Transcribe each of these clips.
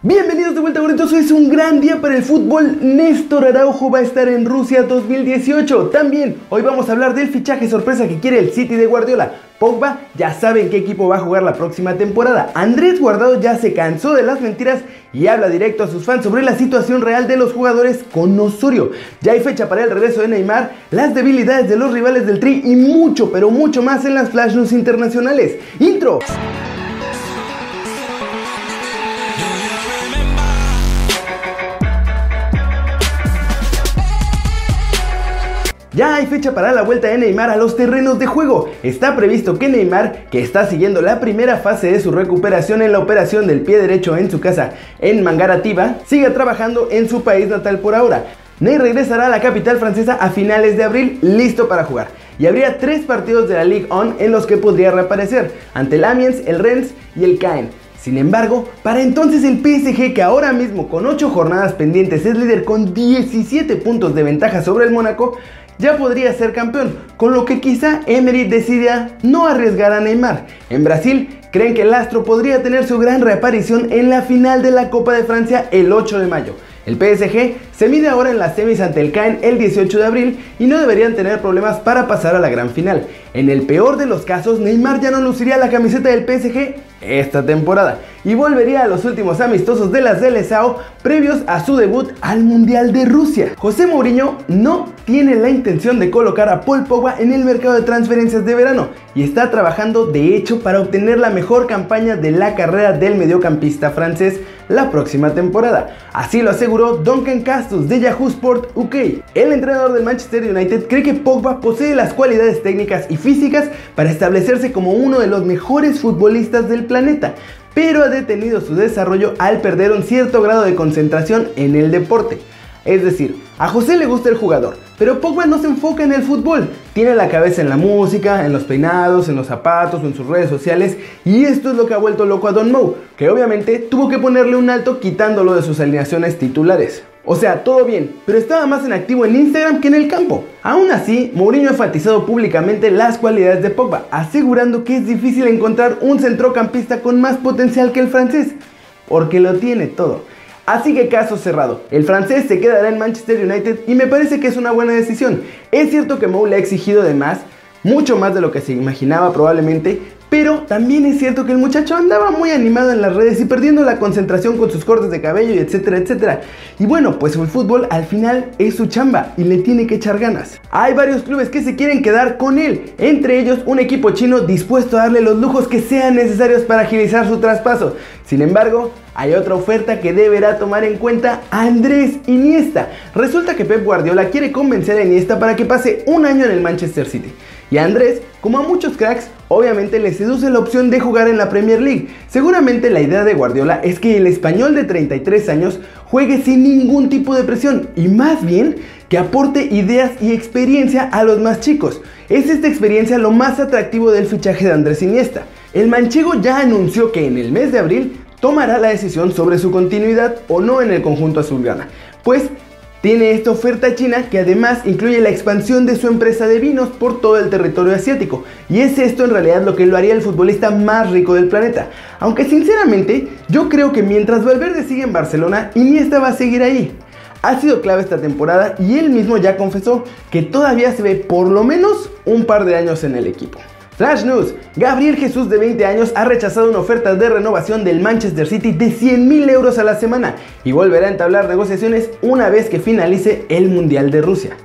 Bienvenidos de vuelta gorditos, hoy es un gran día para el fútbol. Néstor Araujo va a estar en Rusia 2018. También hoy vamos a hablar del fichaje sorpresa que quiere el City de Guardiola. Pogba ya sabe en qué equipo va a jugar la próxima temporada. Andrés Guardado ya se cansó de las mentiras y habla directo a sus fans sobre la situación real de los jugadores con Osorio. Ya hay fecha para el regreso de Neymar, las debilidades de los rivales del Tri y mucho, pero mucho más en las Flash News internacionales. Intro. Ya hay fecha para la vuelta de Neymar a los terrenos de juego. Está previsto que Neymar, que está siguiendo la primera fase de su recuperación en la operación del pie derecho en su casa en Mangarativa, siga trabajando en su país natal por ahora. Ney regresará a la capital francesa a finales de abril, listo para jugar. Y habría tres partidos de la Ligue 1 en los que podría reaparecer, ante el Amiens, el Rennes y el Caen. Sin embargo, para entonces el PSG, que ahora mismo con 8 jornadas pendientes es líder con 17 puntos de ventaja sobre el Mónaco, ya podría ser campeón, con lo que quizá Emery decida no arriesgar a Neymar. En Brasil, creen que el astro podría tener su gran reaparición en la final de la Copa de Francia el 8 de mayo. El PSG se mide ahora en las semis ante el Caen el 18 de abril y no deberían tener problemas para pasar a la gran final. En el peor de los casos, Neymar ya no luciría la camiseta del PSG esta temporada y volvería a los últimos amistosos de la Seleção previos a su debut al Mundial de Rusia. José Mourinho no tiene la intención de colocar a Paul Pogba en el mercado de transferencias de verano y está trabajando de hecho para obtener la mejor campaña de la carrera del mediocampista francés la próxima temporada. Así lo aseguró Duncan Castus de Yahoo Sport UK. El entrenador del Manchester United cree que Pogba posee las cualidades técnicas y físicas para establecerse como uno de los mejores futbolistas del planeta, pero ha detenido su desarrollo al perder un cierto grado de concentración en el deporte. Es decir, a José le gusta el jugador, pero Pogba no se enfoca en el fútbol. Tiene la cabeza en la música, en los peinados, en los zapatos o en sus redes sociales. Y esto es lo que ha vuelto loco a Don Moe, que obviamente tuvo que ponerle un alto quitándolo de sus alineaciones titulares. O sea, todo bien, pero estaba más en activo en Instagram que en el campo. Aún así, Mourinho ha enfatizado públicamente las cualidades de Pogba, asegurando que es difícil encontrar un centrocampista con más potencial que el francés, porque lo tiene todo. Así que caso cerrado. El francés se quedará en Manchester United y me parece que es una buena decisión. Es cierto que Mou le ha exigido de más, mucho más de lo que se imaginaba probablemente, pero también es cierto que el muchacho andaba muy animado en las redes y perdiendo la concentración con sus cortes de cabello y etcétera, etcétera. Y bueno, pues el fútbol al final es su chamba y le tiene que echar ganas. Hay varios clubes que se quieren quedar con él, entre ellos un equipo chino dispuesto a darle los lujos que sean necesarios para agilizar su traspaso. Sin embargo, hay otra oferta que deberá tomar en cuenta Andrés Iniesta. Resulta que Pep Guardiola quiere convencer a Iniesta para que pase un año en el Manchester City. Y a Andrés, como a muchos cracks, obviamente le seduce la opción de jugar en la Premier League. Seguramente la idea de Guardiola es que el español de 33 años juegue sin ningún tipo de presión y más bien que aporte ideas y experiencia a los más chicos. Es esta experiencia lo más atractivo del fichaje de Andrés Iniesta. El manchego ya anunció que en el mes de abril tomará la decisión sobre su continuidad o no en el conjunto azulgrana, pues tiene esta oferta china que además incluye la expansión de su empresa de vinos por todo el territorio asiático. Y es esto en realidad lo que lo haría el futbolista más rico del planeta. Aunque sinceramente yo creo que mientras Valverde sigue en Barcelona, Iniesta va a seguir ahí. Ha sido clave esta temporada y él mismo ya confesó que todavía se ve por lo menos un par de años en el equipo. Flash News, Gabriel Jesús de 20 años ha rechazado una oferta de renovación del Manchester City de 100 mil euros a la semana y volverá a entablar negociaciones una vez que finalice el Mundial de Rusia.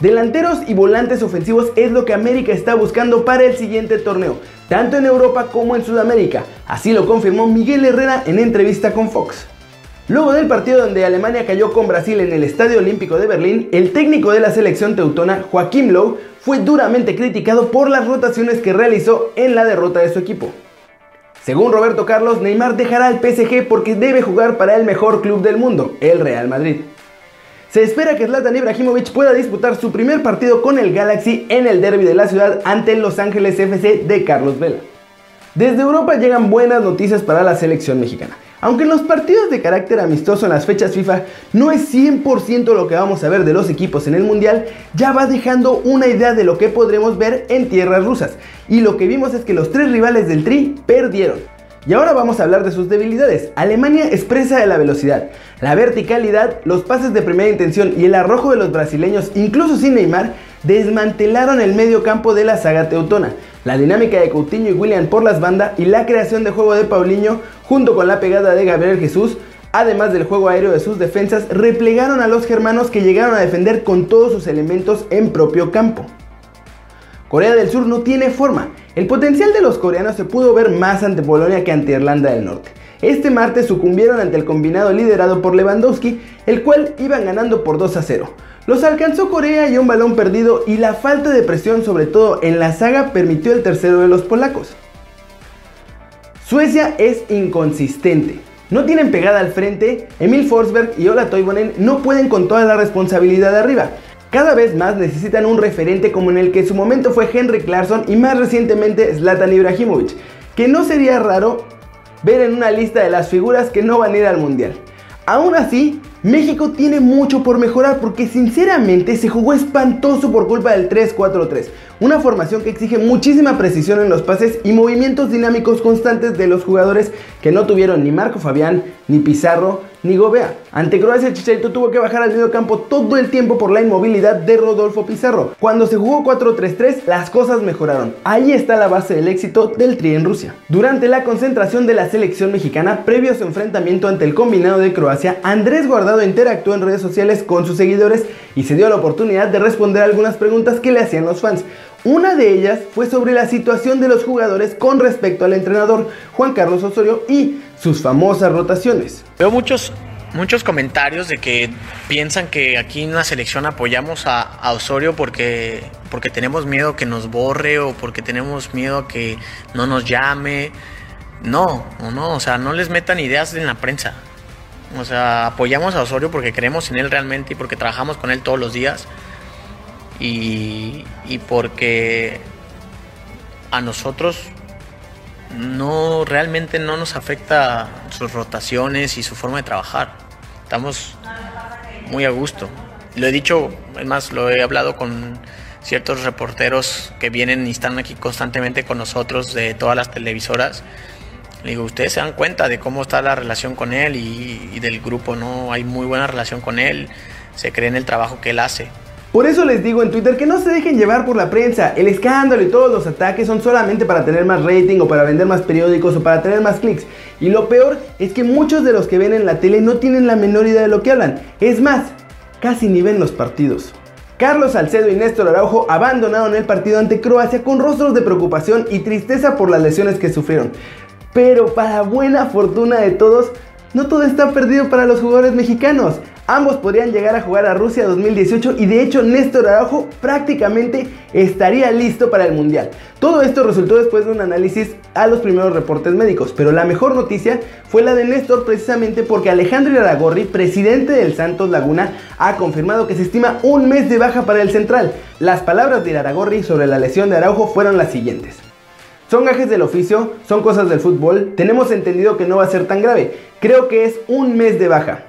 Delanteros y volantes ofensivos es lo que América está buscando para el siguiente torneo, tanto en Europa como en Sudamérica. Así lo confirmó Miguel Herrera en entrevista con Fox. Luego del partido donde Alemania cayó con Brasil en el Estadio Olímpico de Berlín, el técnico de la selección teutona, Joaquín Lowe, fue duramente criticado por las rotaciones que realizó en la derrota de su equipo. Según Roberto Carlos, Neymar dejará el PSG porque debe jugar para el mejor club del mundo, el Real Madrid. Se espera que Zlatan Ibrahimovic pueda disputar su primer partido con el Galaxy en el derby de la ciudad ante el Los Ángeles FC de Carlos Vela. Desde Europa llegan buenas noticias para la selección mexicana. Aunque en los partidos de carácter amistoso en las fechas FIFA no es 100% lo que vamos a ver de los equipos en el Mundial, ya va dejando una idea de lo que podremos ver en tierras rusas. Y lo que vimos es que los tres rivales del Tri perdieron. Y ahora vamos a hablar de sus debilidades. Alemania expresa de la velocidad, la verticalidad, los pases de primera intención y el arrojo de los brasileños, incluso sin Neymar, desmantelaron el medio campo de la saga teutona. La dinámica de Coutinho y William por las bandas y la creación de juego de Paulinho junto con la pegada de Gabriel Jesús, además del juego aéreo de sus defensas, replegaron a los germanos que llegaron a defender con todos sus elementos en propio campo. Corea del Sur no tiene forma. El potencial de los coreanos se pudo ver más ante Polonia que ante Irlanda del Norte. Este martes sucumbieron ante el combinado liderado por Lewandowski, el cual iban ganando por 2 a 0. Los alcanzó Corea y un balón perdido y la falta de presión sobre todo en la saga permitió el tercero de los polacos. Suecia es inconsistente. No tienen pegada al frente, Emil Forsberg y Ola Toivonen no pueden con toda la responsabilidad de arriba. Cada vez más necesitan un referente como en el que su momento fue Henry Clarkson y más recientemente Zlatan Ibrahimovic, que no sería raro ver en una lista de las figuras que no van a ir al mundial. Aún así, México tiene mucho por mejorar porque sinceramente se jugó espantoso por culpa del 3-4-3, una formación que exige muchísima precisión en los pases y movimientos dinámicos constantes de los jugadores que no tuvieron ni Marco Fabián, ni Pizarro, ni Gobea. Ante Croacia, Chicharito tuvo que bajar al medio campo todo el tiempo por la inmovilidad de Rodolfo Pizarro. Cuando se jugó 4-3-3, las cosas mejoraron. Ahí está la base del éxito del Tri en Rusia. Durante la concentración de la selección mexicana, previo a su enfrentamiento ante el combinado de Croacia, Andrés Guardado interactuó en redes sociales con sus seguidores y se dio la oportunidad de responder algunas preguntas que le hacían los fans. Una de ellas fue sobre la situación de los jugadores con respecto al entrenador Juan Carlos Osorio y sus famosas rotaciones. Veo muchos, muchos comentarios de que piensan que aquí en la selección apoyamos a, Osorio porque, porque tenemos miedo que nos borre o porque tenemos miedo que no nos llame. No, no, o sea, no les metan ideas en la prensa. O sea, apoyamos a Osorio porque creemos en él realmente y porque trabajamos con él todos los días y, porque a nosotros no realmente no nos afecta sus rotaciones y su forma de trabajar. Estamos muy a gusto. Lo he dicho, es más, lo he hablado con ciertos reporteros que vienen y están aquí constantemente con nosotros de todas las televisoras. Le digo, ustedes se dan cuenta de cómo está la relación con él y, y del grupo, ¿no? Hay muy buena relación con él, se cree en el trabajo que él hace. Por eso les digo en Twitter que no se dejen llevar por la prensa. El escándalo y todos los ataques son solamente para tener más rating o para vender más periódicos o para tener más clics. Y lo peor es que muchos de los que ven en la tele no tienen la menor idea de lo que hablan. Es más, casi ni ven los partidos. Carlos Salcedo y Néstor Araujo abandonaron el partido ante Croacia con rostros de preocupación y tristeza por las lesiones que sufrieron. Pero para buena fortuna de todos, no todo está perdido para los jugadores mexicanos. Ambos podrían llegar a jugar a Rusia 2018 y de hecho Néstor Araujo prácticamente estaría listo para el Mundial. Todo esto resultó después de un análisis a los primeros reportes médicos, pero la mejor noticia fue la de Néstor precisamente porque Alejandro Aragorri, presidente del Santos Laguna, ha confirmado que se estima un mes de baja para el central. Las palabras de Aragorri sobre la lesión de Araujo fueron las siguientes. Son gajes del oficio, son cosas del fútbol, tenemos entendido que no va a ser tan grave, creo que es un mes de baja.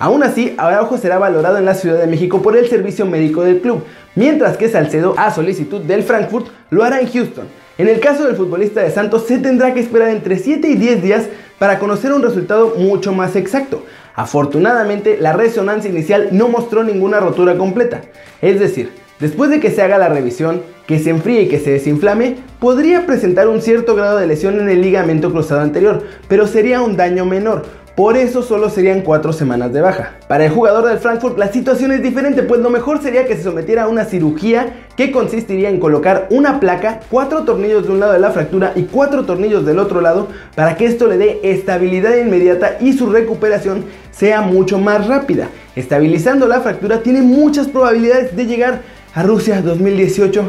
Aún así, Araujo será valorado en la Ciudad de México por el servicio médico del club, mientras que Salcedo, a solicitud del Frankfurt, lo hará en Houston. En el caso del futbolista de Santos, se tendrá que esperar entre 7 y 10 días para conocer un resultado mucho más exacto. Afortunadamente, la resonancia inicial no mostró ninguna rotura completa. Es decir, después de que se haga la revisión, que se enfríe y que se desinflame, podría presentar un cierto grado de lesión en el ligamento cruzado anterior, pero sería un daño menor, por eso solo serían 4 semanas de baja. Para el jugador del Frankfurt la situación es diferente, pues lo mejor sería que se sometiera a una cirugía que consistiría en colocar una placa, 4 tornillos de un lado de la fractura y 4 tornillos del otro lado para que esto le dé estabilidad inmediata y su recuperación sea mucho más rápida. Estabilizando la fractura tiene muchas probabilidades de llegar a Rusia 2018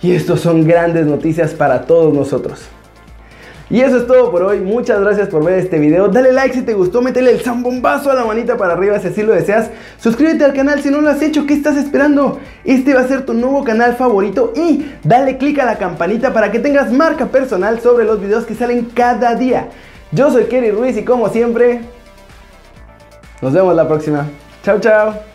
y estos son grandes noticias para todos nosotros. Y eso es todo por hoy. Muchas gracias por ver este video. Dale like si te gustó, métele el zambombazo a la manita para arriba si así lo deseas. Suscríbete al canal si no lo has hecho. ¿Qué estás esperando? Este va a ser tu nuevo canal favorito y dale click a la campanita para que tengas marca personal sobre los videos que salen cada día. Yo soy Kerry Ruiz y como siempre, nos vemos la próxima. Chao, chao.